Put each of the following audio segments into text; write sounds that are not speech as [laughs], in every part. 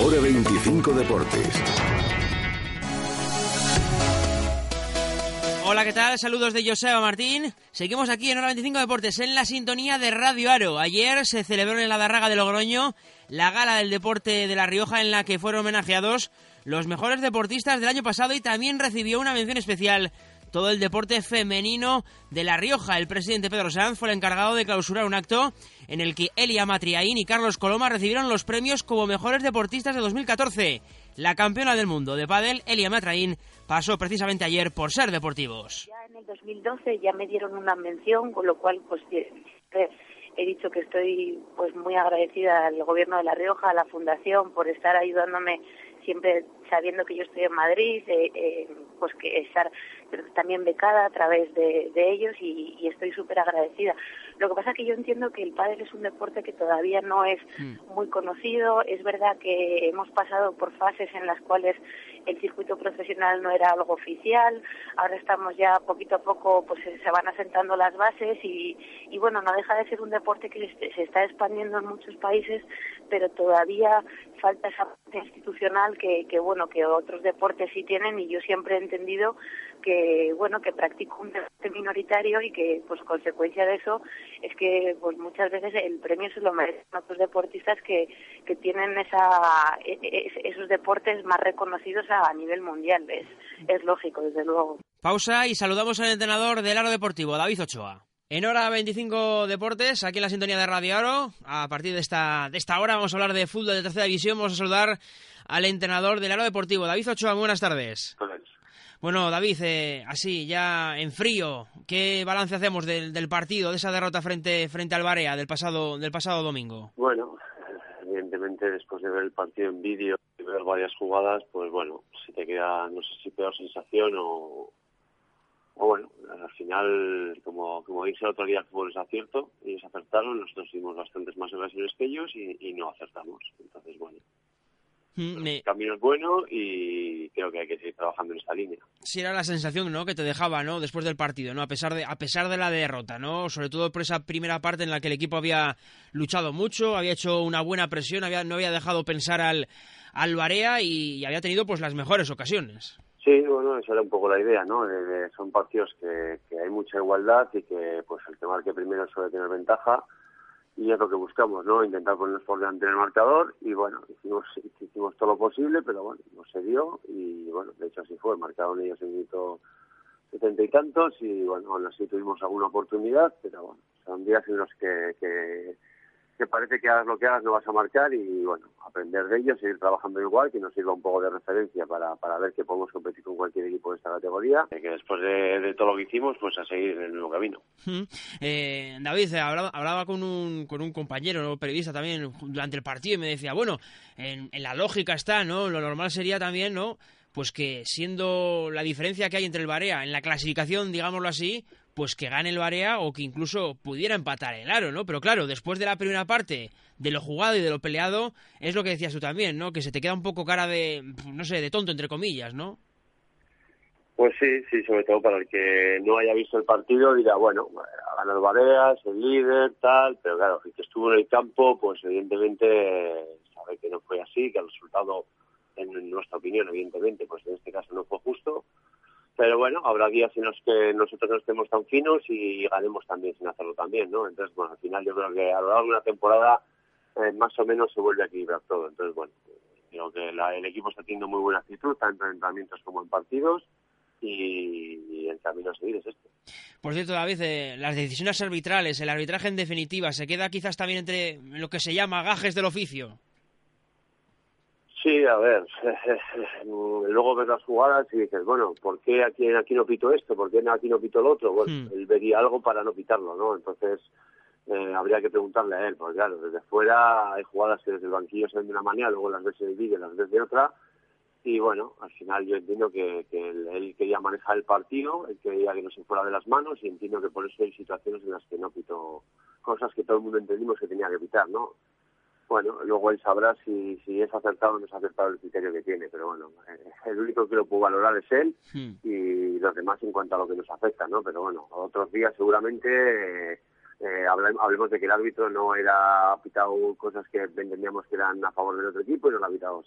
Hora 25 Deportes. Hola, ¿qué tal? Saludos de Joseba Martín. Seguimos aquí en Hora 25 Deportes, en la sintonía de Radio Aro. Ayer se celebró en la Darraga de Logroño la gala del deporte de La Rioja en la que fueron homenajeados los mejores deportistas del año pasado y también recibió una mención especial todo el deporte femenino de La Rioja. El presidente Pedro Sanz fue el encargado de clausurar un acto en el que Elia Matriaín y Carlos Coloma recibieron los premios como mejores deportistas de 2014. La campeona del mundo de pádel, Elia Matraín, pasó precisamente ayer por ser deportivos. Ya en el 2012 ya me dieron una mención, con lo cual pues he dicho que estoy pues muy agradecida al gobierno de La Rioja, a la fundación por estar ayudándome siempre sabiendo que yo estoy en Madrid, eh, eh, pues que estar también becada a través de, ellos y, estoy súper agradecida. Lo que pasa es que yo entiendo que el pádel es un deporte que todavía no es mm. muy conocido. Es verdad que hemos pasado por fases en las cuales el circuito profesional no era algo oficial. Ahora estamos ya poquito a poco, pues se van asentando las bases y, y bueno, no deja de ser un deporte que se está expandiendo en muchos países, pero todavía falta esa parte institucional que, que bueno, que otros deportes sí tienen y yo siempre he entendido que bueno que practico un deporte minoritario y que pues consecuencia de eso es que pues muchas veces el premio se lo merecen otros deportistas que, que tienen esa e, e, esos deportes más reconocidos a, nivel mundial es, es lógico desde luego. Pausa y saludamos al entrenador del Aro Deportivo David Ochoa. En hora 25 deportes, aquí en la sintonía de Radio Aro, a partir de esta, de esta hora vamos a hablar de fútbol de tercera división, vamos a saludar al entrenador del Aro Deportivo, David Ochoa, buenas tardes. Bueno, David, eh, así ya en frío, ¿qué balance hacemos del, del, partido, de esa derrota frente frente al Barea del pasado del pasado domingo? Bueno, evidentemente después de ver el partido en vídeo y ver varias jugadas, pues bueno, se te queda, no sé si peor sensación o, o bueno, al final, como, como dije el otro día, el fútbol es acierto, ellos acertaron, nosotros tuvimos bastantes más ocasiones que ellos y no acertamos. Entonces, bueno, El camino es bueno y creo que hay que seguir trabajando en esta línea. Sí, era la sensación ¿no? que te dejaba ¿no? después del partido, ¿no? a, pesar de, a pesar de la derrota, ¿no? sobre todo por esa primera parte en la que el equipo había luchado mucho, había hecho una buena presión, había, no había dejado pensar al, al Barea y, había tenido pues las mejores ocasiones. Sí, bueno, esa era un poco la idea, ¿no? son partidos que, que hay mucha igualdad y que pues el que marque primero suele tener ventaja y es lo que buscamos, ¿no? Intentar ponernos por delante del marcador y bueno, hicimos, hicimos todo lo posible, pero bueno, no se dio y bueno, de hecho así fue, marcaron ellos en minuto setenta y tantos y bueno, aún así tuvimos alguna oportunidad, pero bueno, son días en los que, que que parece que hagas lo que hagas no vas a marcar y bueno, aprender de ellos, seguir trabajando igual, que nos sirva un poco de referencia para, para ver que podemos competir con cualquier equipo de esta categoría. Que después de, todo lo que hicimos, pues a seguir en el nuevo camino. Eh, David, eh, hablaba, con, un, con un compañero, periodista también, durante el partido y me decía, bueno, en, en la lógica está, ¿no? Lo normal sería también, ¿no? Pues que siendo la diferencia que hay entre el Barea en la clasificación, digámoslo así, pues que gane el Barea o que incluso pudiera empatar el Aro, ¿no? Pero claro, después de la primera parte, de lo jugado y de lo peleado, es lo que decías tú también, ¿no? Que se te queda un poco cara de, no sé, de tonto, entre comillas, ¿no? Pues sí, sí, sobre todo para el que no haya visto el partido dirá, bueno, ha ganado Barea, es el líder, tal, pero claro, el que estuvo en el campo, pues evidentemente sabe que no fue así, que el resultado, en nuestra opinión, evidentemente, pues en este caso no fue justo, pero bueno, habrá días en los que nosotros no estemos tan finos y ganemos también sin hacerlo también, ¿no? Entonces, bueno, al final yo creo que a lo largo de una temporada eh, más o menos se vuelve a equilibrar todo. Entonces, bueno, creo que el equipo está teniendo muy buena actitud, tanto en entrenamientos como en partidos, y, el camino a seguir es este. Por cierto, David, eh, las decisiones arbitrales, el arbitraje en definitiva, ¿se queda quizás también entre lo que se llama gajes del oficio? Sí, a ver, [laughs] luego ves las jugadas y dices, bueno, ¿por qué aquí, aquí no pito esto? ¿Por qué aquí no pito lo otro? Bueno, hmm. él vería algo para no pitarlo, ¿no? Entonces, eh, habría que preguntarle a él, porque claro, desde fuera hay jugadas que desde el banquillo se ven de una manera, luego las ves en el vídeo, las ves de otra, y bueno, al final yo entiendo que, que él, quería manejar el partido, él quería que no se fuera de las manos, y entiendo que por eso hay situaciones en las que no pito cosas que todo el mundo entendimos que tenía que pitar, ¿no? Bueno, luego él sabrá si, si es acertado o no es acertado el criterio que tiene, pero bueno, eh, el único que lo puede valorar es él hmm. y los demás en cuanto a lo que nos afecta, ¿no? Pero bueno, otros días seguramente eh, eh, hablemos de que el árbitro no era pitado cosas que entendíamos que eran a favor del otro equipo y no lo ha pitado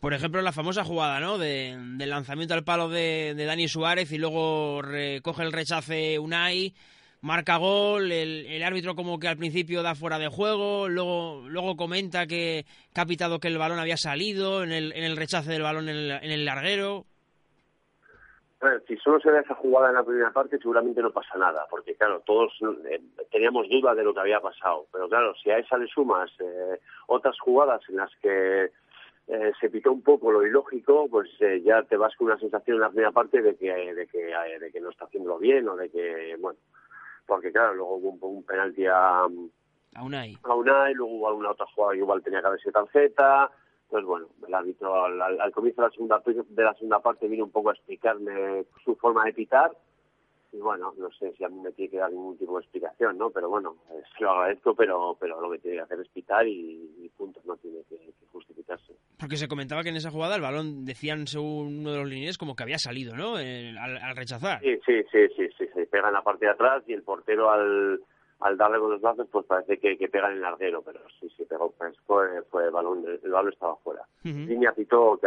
Por ejemplo, la famosa jugada, ¿no? De, del lanzamiento al palo de, Dani Suárez y luego recoge el rechace Unai, marca gol, el, árbitro como que al principio da fuera de juego, luego, luego comenta que, ha pitado que el balón había salido en el, en el rechace del balón en el, en el larguero si solo se da esa jugada en la primera parte, seguramente no pasa nada, porque claro, todos eh, teníamos duda de lo que había pasado. Pero claro, si a esa le sumas eh, otras jugadas en las que eh, se pitó un poco lo ilógico, pues ya te vas con una sensación en la primera parte de que, de que, de que no está haciéndolo bien o de que, bueno, porque claro, luego hubo un, penalti a, a Unai. A Unai, luego hubo alguna otra jugada que igual tenía que haber sido tarjeta pues bueno, el árbitro al, comienzo de la, segunda, de la segunda parte vino un poco a explicarme su forma de pitar y bueno, no sé si a mí me tiene que dar ningún tipo de explicación, ¿no? Pero bueno, eh, se lo agradezco, pero, pero lo que tiene que hacer es pitar y, puntos, no tiene que, justificarse. Porque se comentaba que en esa jugada el balón, decían según uno de los líneas, como que había salido, ¿no? al, rechazar. Sí, sí, sí, sí, sí, se pega en la parte de atrás y el portero al al darle con los brazos, pues parece que, que pega en el larguero, pero sí, sí, pegó, pues fue, fue balón, el balón estaba fuera. Línea pitó que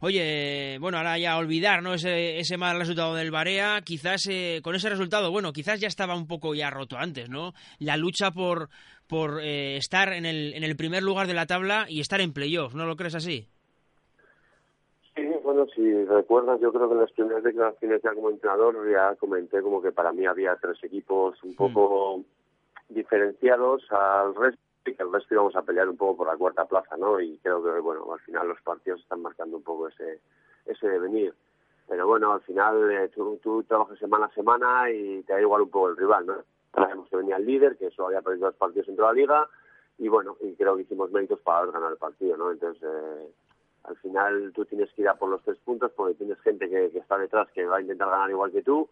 Oye, bueno, ahora ya olvidar ¿no? ese, ese mal resultado del Barea, quizás eh, con ese resultado, bueno, quizás ya estaba un poco ya roto antes, ¿no? La lucha por, por eh, estar en el, en el primer lugar de la tabla y estar en playoff, ¿no lo crees así? bueno, si recuerdas, yo creo que en las primeras declaraciones ya como entrenador ya comenté como que para mí había tres equipos un poco diferenciados al resto que el resto íbamos a pelear un poco por la cuarta plaza, ¿no? Y creo que, bueno, al final los partidos están marcando un poco ese, ese devenir. Pero bueno, al final eh, tú, tú, trabajas semana a semana y te da igual un poco el rival, ¿no? Sabemos que venía el líder, que eso había perdido dos partidos entre la liga y bueno, y creo que hicimos méritos para ganar el partido, ¿no? Entonces, eh, al final tú tienes que ir a por los tres puntos porque tienes gente que, está detrás que va a intentar ganar igual que tú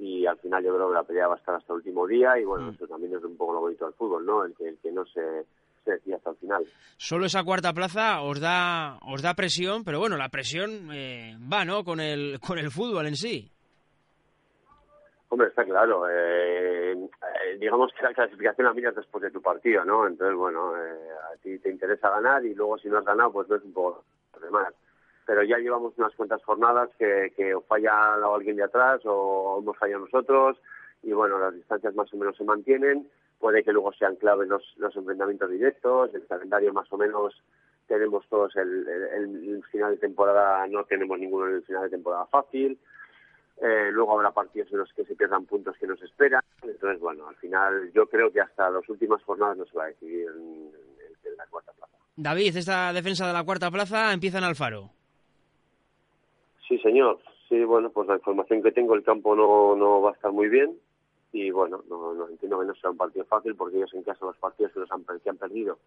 y al final yo creo que la pelea va a estar hasta el último día y bueno, mm. eso también es un poco lo bonito del fútbol, ¿no? El que, el que no se, se decía hasta el final. Solo esa cuarta plaza os da os da presión, pero bueno, la presión eh, va, ¿no? Con el con el fútbol en sí. Hombre, está claro. Eh, eh, digamos que la clasificación la miras después de tu partido, ¿no? Entonces, bueno, a ti te interesa ganar y luego si no has ganado, pues ves un poco demás. Pero ya llevamos unas cuantas jornadas que, que o falla alguien de atrás o hemos fallado nosotros y bueno, las distancias más o menos se mantienen. Puede que luego sean claves los, los enfrentamientos directos, el calendario más o menos tenemos todos el, el, final de temporada, no tenemos ninguno en el final de temporada fácil. Eh, luego habrá partidos en los que se pierdan puntos que nos esperan. Entonces, bueno, al final yo creo que hasta las últimas jornadas no se va a decidir en, en la cuarta plaza. David, esta defensa de la cuarta plaza empieza en Alfaro. Sí, señor. Sí, bueno, pues la información que tengo, el campo no, no va a estar muy bien. Y bueno, no, no entiendo que no sea un partido fácil porque ellos en casa los partidos que, los han, que han perdido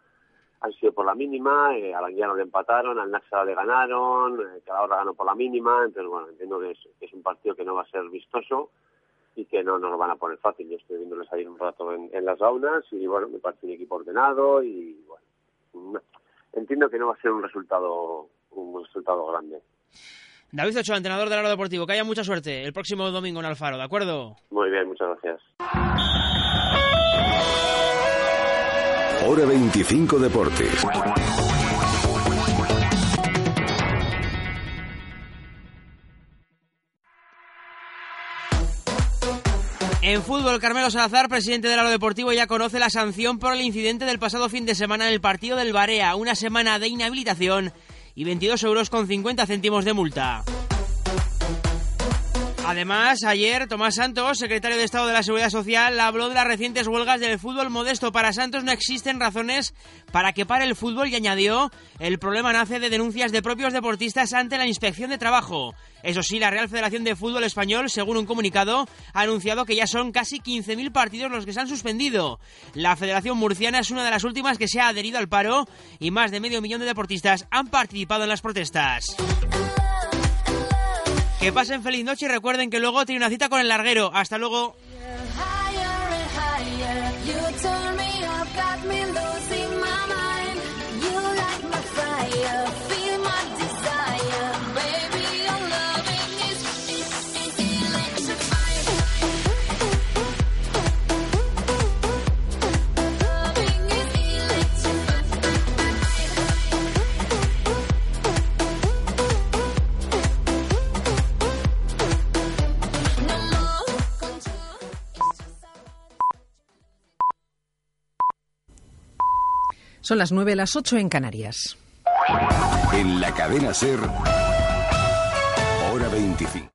han sido por la mínima, eh, al Anguiano le empataron, al Naxa le ganaron, eh, cada hora ganó por la mínima, entonces bueno, entiendo que es, un partido que no va a ser vistoso y que no nos lo van a poner fácil. Yo estoy viéndoles ahí un rato en, en las aunas y bueno, me parece un equipo ordenado y bueno, entiendo que no va a ser un resultado un resultado grande. David Ochoa, entrenador del Aro Deportivo, que haya mucha suerte el próximo domingo en Alfaro, ¿de acuerdo? Muy bien, muchas gracias. Hora 25 Deportes. En fútbol, Carmelo Salazar, presidente del Aro Deportivo, ya conoce la sanción por el incidente del pasado fin de semana en el partido del Barea, una semana de inhabilitación y 22 euros con 50 céntimos de multa. Además, ayer Tomás Santos, secretario de Estado de la Seguridad Social, habló de las recientes huelgas del fútbol modesto. Para Santos no existen razones para que pare el fútbol y añadió, el problema nace de denuncias de propios deportistas ante la inspección de trabajo. Eso sí, la Real Federación de Fútbol Español, según un comunicado, ha anunciado que ya son casi 15.000 partidos los que se han suspendido. La Federación Murciana es una de las últimas que se ha adherido al paro y más de medio millón de deportistas han participado en las protestas. Que pasen feliz noche y recuerden que luego tiene una cita con el larguero. Hasta luego. Son las 9, las 8 en Canarias. En la cadena Ser, hora 25.